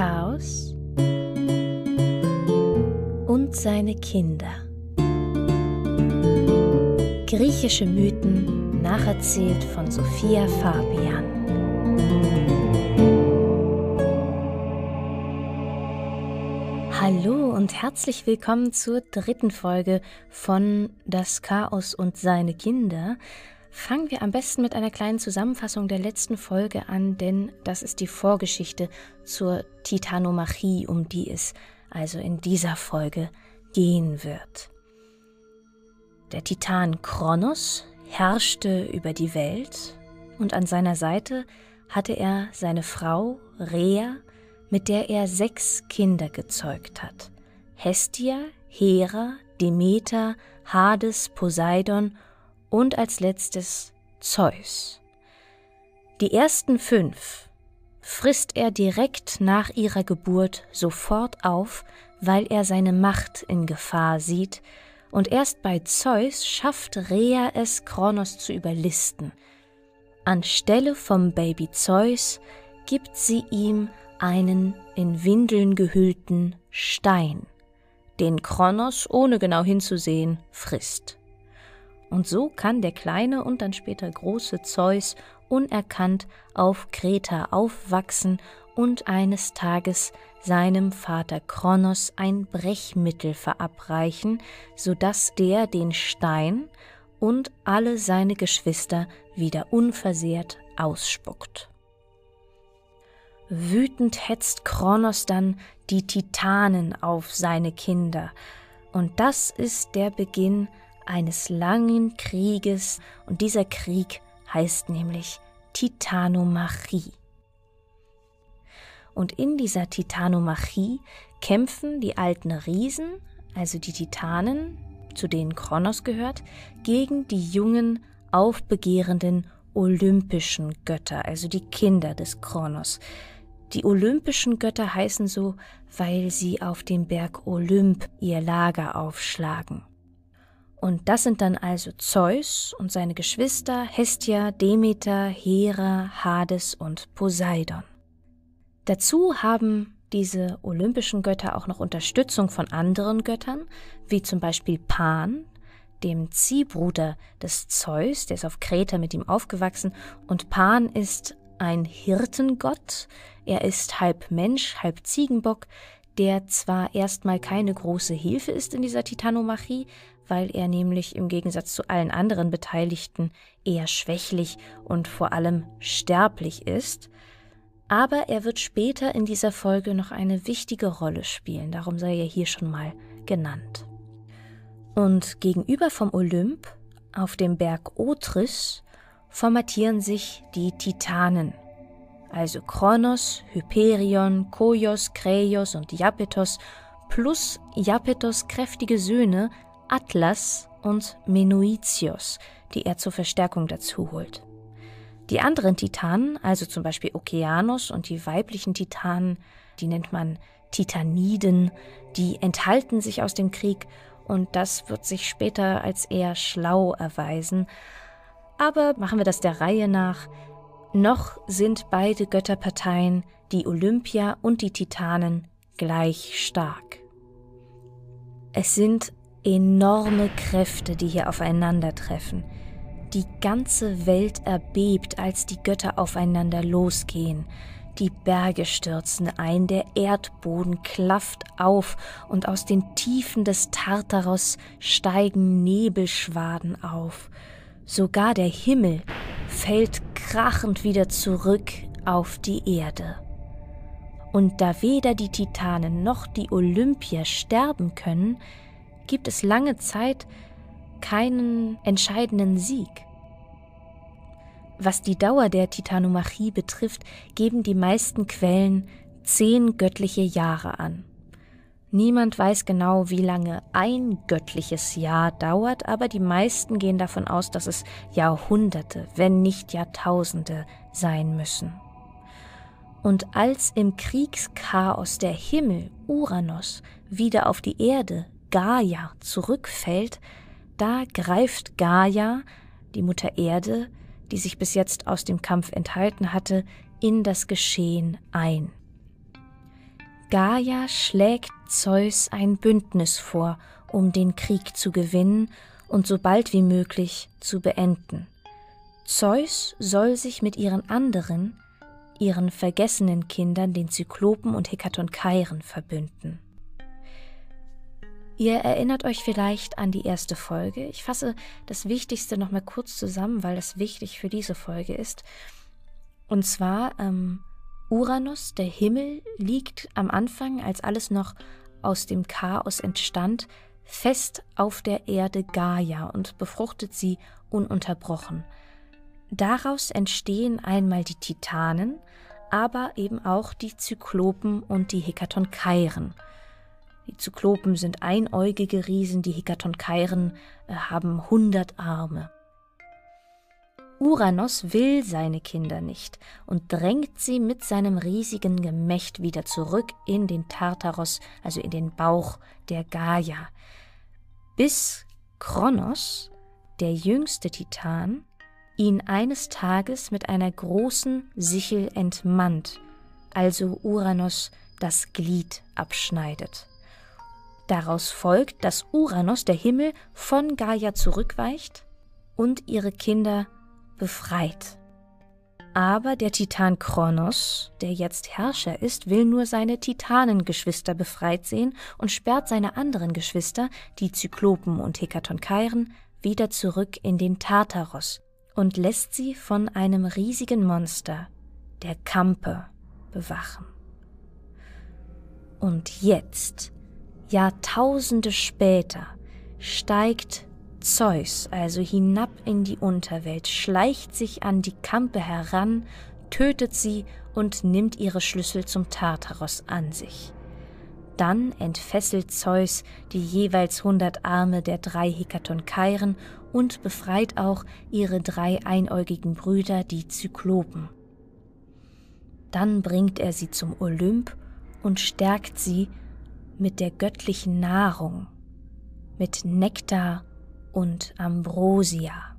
Chaos und seine Kinder. Griechische Mythen nacherzählt von Sophia Fabian. Hallo und herzlich willkommen zur dritten Folge von Das Chaos und seine Kinder. Fangen wir am besten mit einer kleinen Zusammenfassung der letzten Folge an, denn das ist die Vorgeschichte zur Titanomachie, um die es also in dieser Folge gehen wird. Der Titan Kronos herrschte über die Welt und an seiner Seite hatte er seine Frau Rhea, mit der er sechs Kinder gezeugt hat. Hestia, Hera, Demeter, Hades, Poseidon und als letztes Zeus. Die ersten fünf frisst er direkt nach ihrer Geburt sofort auf, weil er seine Macht in Gefahr sieht, und erst bei Zeus schafft Rhea es, Kronos zu überlisten. Anstelle vom Baby Zeus gibt sie ihm einen in Windeln gehüllten Stein, den Kronos, ohne genau hinzusehen, frisst. Und so kann der kleine und dann später große Zeus unerkannt auf Kreta aufwachsen und eines Tages seinem Vater Kronos ein Brechmittel verabreichen, so dass der den Stein und alle seine Geschwister wieder unversehrt ausspuckt. Wütend hetzt Kronos dann die Titanen auf seine Kinder, und das ist der Beginn eines langen Krieges und dieser Krieg heißt nämlich Titanomachie. Und in dieser Titanomachie kämpfen die alten Riesen, also die Titanen, zu denen Kronos gehört, gegen die jungen, aufbegehrenden olympischen Götter, also die Kinder des Kronos. Die olympischen Götter heißen so, weil sie auf dem Berg Olymp ihr Lager aufschlagen. Und das sind dann also Zeus und seine Geschwister Hestia, Demeter, Hera, Hades und Poseidon. Dazu haben diese olympischen Götter auch noch Unterstützung von anderen Göttern, wie zum Beispiel Pan, dem Ziehbruder des Zeus, der ist auf Kreta mit ihm aufgewachsen, und Pan ist ein Hirtengott, er ist halb Mensch, halb Ziegenbock, der zwar erstmal keine große Hilfe ist in dieser Titanomachie, weil er nämlich im Gegensatz zu allen anderen Beteiligten eher schwächlich und vor allem sterblich ist, aber er wird später in dieser Folge noch eine wichtige Rolle spielen, darum sei er hier schon mal genannt. Und gegenüber vom Olymp, auf dem Berg Otris, formatieren sich die Titanen, also Kronos, Hyperion, Koios, Kreios und Iapetos, plus Iapetos kräftige Söhne Atlas und Menoitios, die er zur Verstärkung dazu holt. Die anderen Titanen, also zum Beispiel Okeanos und die weiblichen Titanen, die nennt man Titaniden, die enthalten sich aus dem Krieg und das wird sich später als eher schlau erweisen. Aber machen wir das der Reihe nach. Noch sind beide Götterparteien, die Olympia und die Titanen, gleich stark. Es sind enorme Kräfte, die hier aufeinandertreffen. Die ganze Welt erbebt, als die Götter aufeinander losgehen. Die Berge stürzen ein, der Erdboden klafft auf, und aus den Tiefen des Tartaros steigen Nebelschwaden auf. Sogar der Himmel fällt krachend wieder zurück auf die Erde. Und da weder die Titanen noch die Olympier sterben können, gibt es lange Zeit keinen entscheidenden Sieg. Was die Dauer der Titanomachie betrifft, geben die meisten Quellen zehn göttliche Jahre an. Niemand weiß genau, wie lange ein göttliches Jahr dauert, aber die meisten gehen davon aus, dass es Jahrhunderte, wenn nicht Jahrtausende sein müssen. Und als im Kriegschaos der Himmel Uranus wieder auf die Erde Gaia zurückfällt, da greift Gaia, die Mutter Erde, die sich bis jetzt aus dem Kampf enthalten hatte, in das Geschehen ein. Gaia schlägt Zeus ein Bündnis vor, um den Krieg zu gewinnen und so bald wie möglich zu beenden. Zeus soll sich mit ihren anderen, ihren vergessenen Kindern, den Zyklopen und Hekatonkairen, verbünden. Ihr erinnert euch vielleicht an die erste Folge. Ich fasse das Wichtigste nochmal kurz zusammen, weil das wichtig für diese Folge ist. Und zwar, ähm, Uranus, der Himmel, liegt am Anfang, als alles noch aus dem Chaos entstand, fest auf der Erde Gaia und befruchtet sie ununterbrochen. Daraus entstehen einmal die Titanen, aber eben auch die Zyklopen und die Hekatonkairen. Die Zyklopen sind einäugige Riesen, die Hekatonkairen äh, haben hundert Arme. Uranus will seine Kinder nicht und drängt sie mit seinem riesigen Gemächt wieder zurück in den Tartaros, also in den Bauch der Gaia, bis Kronos, der jüngste Titan, ihn eines Tages mit einer großen Sichel entmannt, also Uranus das Glied abschneidet. Daraus folgt, dass Uranus, der Himmel, von Gaia zurückweicht und ihre Kinder befreit. Aber der Titan Kronos, der jetzt Herrscher ist, will nur seine Titanengeschwister befreit sehen und sperrt seine anderen Geschwister, die Zyklopen und Hekatonkairen, wieder zurück in den Tartaros, und lässt sie von einem riesigen Monster, der Kampe, bewachen. Und jetzt, Jahrtausende später, steigt Zeus also hinab in die Unterwelt, schleicht sich an die Kampe heran, tötet sie und nimmt ihre Schlüssel zum Tartaros an sich. Dann entfesselt Zeus die jeweils hundert Arme der drei Hekatonkairen und befreit auch ihre drei einäugigen Brüder, die Zyklopen. Dann bringt er sie zum Olymp und stärkt sie mit der göttlichen Nahrung, mit Nektar und Ambrosia.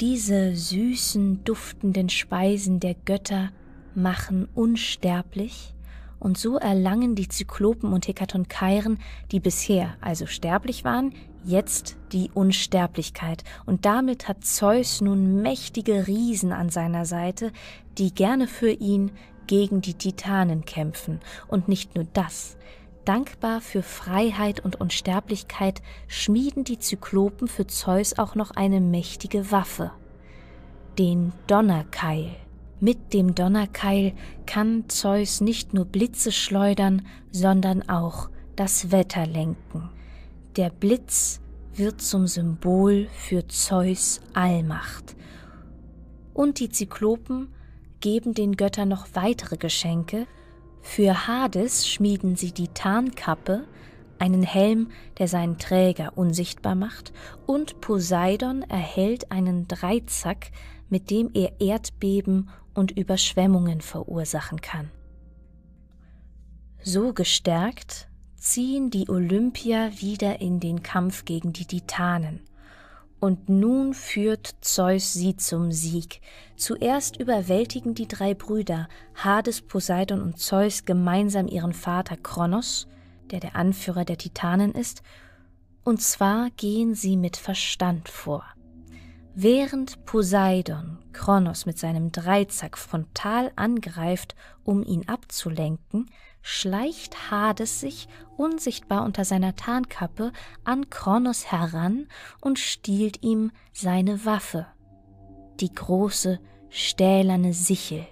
Diese süßen, duftenden Speisen der Götter machen unsterblich und so erlangen die Zyklopen und Hekatonkairen, die bisher also sterblich waren, jetzt die Unsterblichkeit. Und damit hat Zeus nun mächtige Riesen an seiner Seite, die gerne für ihn gegen die Titanen kämpfen. Und nicht nur das. Dankbar für Freiheit und Unsterblichkeit schmieden die Zyklopen für Zeus auch noch eine mächtige Waffe. Den Donnerkeil. Mit dem Donnerkeil kann Zeus nicht nur Blitze schleudern, sondern auch das Wetter lenken. Der Blitz wird zum Symbol für Zeus Allmacht. Und die Zyklopen geben den Göttern noch weitere Geschenke. Für Hades schmieden sie die Tarnkappe, einen Helm, der seinen Träger unsichtbar macht, und Poseidon erhält einen Dreizack, mit dem er Erdbeben und Überschwemmungen verursachen kann. So gestärkt ziehen die Olympier wieder in den Kampf gegen die Titanen. Und nun führt Zeus sie zum Sieg. Zuerst überwältigen die drei Brüder, Hades, Poseidon und Zeus, gemeinsam ihren Vater Kronos, der der Anführer der Titanen ist, und zwar gehen sie mit Verstand vor. Während Poseidon Kronos mit seinem Dreizack frontal angreift, um ihn abzulenken, schleicht Hades sich unsichtbar unter seiner Tarnkappe an Kronos heran und stiehlt ihm seine Waffe, die große stählerne Sichel.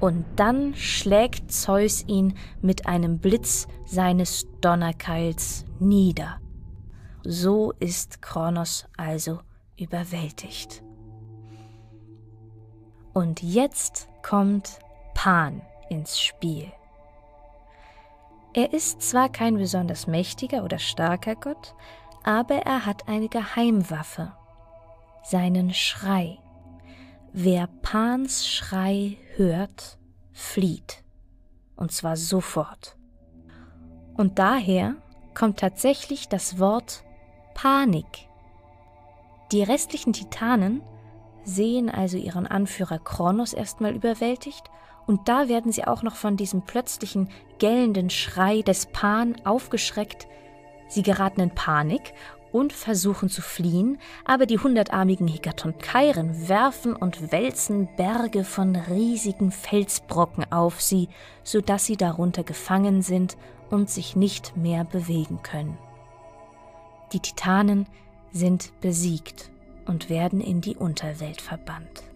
Und dann schlägt Zeus ihn mit einem Blitz seines Donnerkeils nieder. So ist Kronos also überwältigt. Und jetzt kommt Pan ins Spiel. Er ist zwar kein besonders mächtiger oder starker Gott, aber er hat eine Geheimwaffe, seinen Schrei. Wer Pans Schrei hört, flieht. Und zwar sofort. Und daher kommt tatsächlich das Wort Panik die restlichen Titanen sehen also ihren Anführer Kronos erstmal überwältigt Und da werden sie auch noch von diesem plötzlichen gellenden Schrei des Pan aufgeschreckt. Sie geraten in Panik und versuchen zu fliehen, aber die hundertarmigen Hekatonkairen werfen und wälzen Berge von riesigen Felsbrocken auf sie, so dass sie darunter gefangen sind und sich nicht mehr bewegen können. Die Titanen sind besiegt und werden in die Unterwelt verbannt.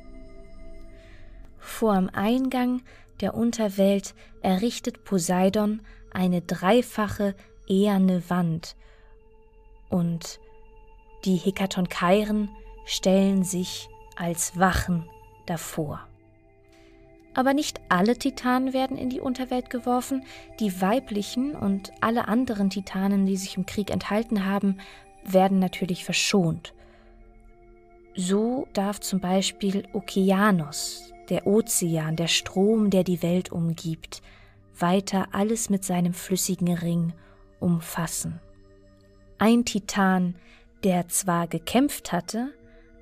Vor dem Eingang der Unterwelt errichtet Poseidon eine dreifache eherne Wand, und die Hekatonkairen stellen sich als Wachen davor. Aber nicht alle Titanen werden in die Unterwelt geworfen, die weiblichen und alle anderen Titanen, die sich im Krieg enthalten haben, werden natürlich verschont. So darf zum Beispiel Okeanos, der Ozean, der Strom, der die Welt umgibt, weiter alles mit seinem flüssigen Ring umfassen. Ein Titan, der zwar gekämpft hatte,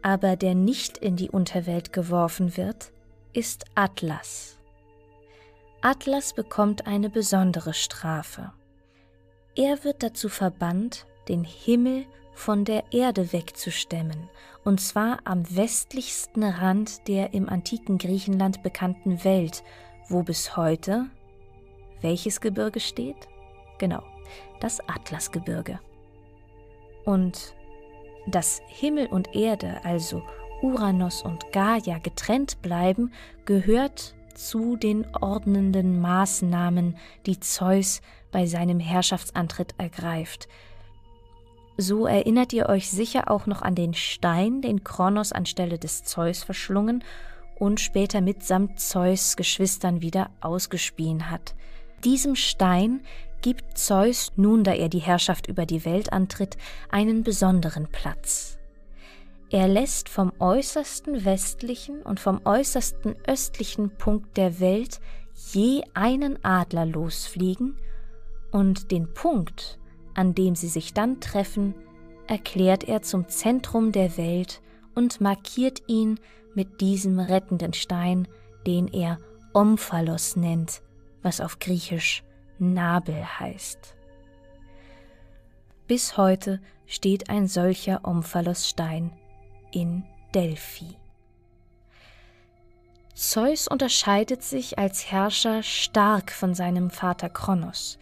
aber der nicht in die Unterwelt geworfen wird, ist Atlas. Atlas bekommt eine besondere Strafe. Er wird dazu verbannt, den Himmel von der Erde wegzustemmen, und zwar am westlichsten Rand der im antiken Griechenland bekannten Welt, wo bis heute welches Gebirge steht? Genau, das Atlasgebirge. Und dass Himmel und Erde, also Uranus und Gaia, getrennt bleiben, gehört zu den ordnenden Maßnahmen, die Zeus bei seinem Herrschaftsantritt ergreift. So erinnert ihr euch sicher auch noch an den Stein, den Kronos anstelle des Zeus verschlungen und später mitsamt Zeus Geschwistern wieder ausgespien hat. Diesem Stein gibt Zeus, nun da er die Herrschaft über die Welt antritt, einen besonderen Platz. Er lässt vom äußersten westlichen und vom äußersten östlichen Punkt der Welt je einen Adler losfliegen, und den Punkt, an dem sie sich dann treffen, erklärt er zum Zentrum der Welt und markiert ihn mit diesem rettenden Stein, den er Omphalos nennt, was auf Griechisch Nabel heißt. Bis heute steht ein solcher Omphalosstein in Delphi. Zeus unterscheidet sich als Herrscher stark von seinem Vater Kronos.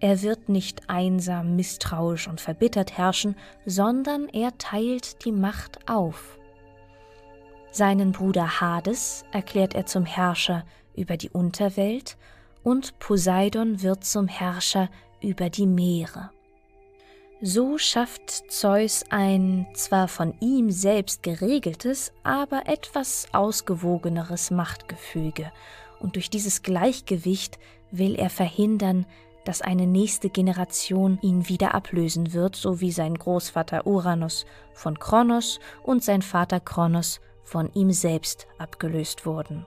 Er wird nicht einsam, misstrauisch und verbittert herrschen, sondern er teilt die Macht auf. Seinen Bruder Hades erklärt er zum Herrscher über die Unterwelt und Poseidon wird zum Herrscher über die Meere. So schafft Zeus ein zwar von ihm selbst geregeltes, aber etwas ausgewogeneres Machtgefüge, und durch dieses Gleichgewicht will er verhindern, dass eine nächste Generation ihn wieder ablösen wird, so wie sein Großvater Uranus von Kronos und sein Vater Kronos von ihm selbst abgelöst wurden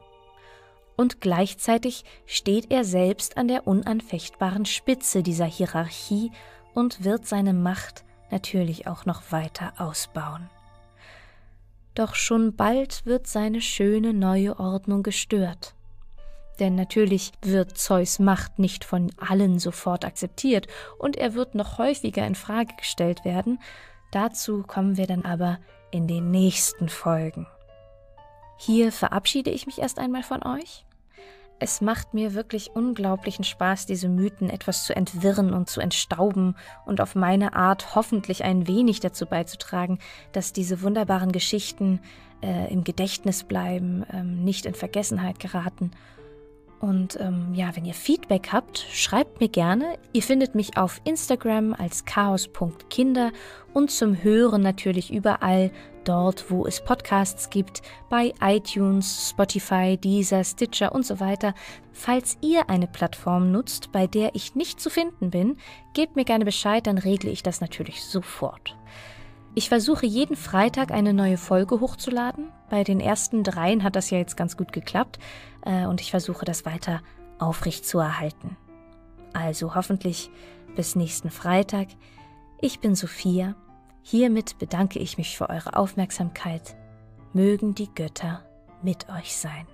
und gleichzeitig steht er selbst an der unanfechtbaren Spitze dieser Hierarchie und wird seine Macht natürlich auch noch weiter ausbauen. Doch schon bald wird seine schöne neue Ordnung gestört. Denn natürlich wird Zeus Macht nicht von allen sofort akzeptiert und er wird noch häufiger in Frage gestellt werden. Dazu kommen wir dann aber in den nächsten Folgen. Hier verabschiede ich mich erst einmal von euch. Es macht mir wirklich unglaublichen Spaß, diese Mythen etwas zu entwirren und zu entstauben und auf meine Art hoffentlich ein wenig dazu beizutragen, dass diese wunderbaren Geschichten äh, im Gedächtnis bleiben, ähm, nicht in Vergessenheit geraten. Und ähm, ja, wenn ihr Feedback habt, schreibt mir gerne. Ihr findet mich auf Instagram als chaos.kinder und zum Hören natürlich überall dort, wo es Podcasts gibt, bei iTunes, Spotify, Deezer, Stitcher und so weiter. Falls ihr eine Plattform nutzt, bei der ich nicht zu finden bin, gebt mir gerne Bescheid, dann regle ich das natürlich sofort. Ich versuche jeden Freitag eine neue Folge hochzuladen. Bei den ersten dreien hat das ja jetzt ganz gut geklappt äh, und ich versuche das weiter aufrecht zu erhalten. Also hoffentlich bis nächsten Freitag. Ich bin Sophia Hiermit bedanke ich mich für eure Aufmerksamkeit. Mögen die Götter mit euch sein.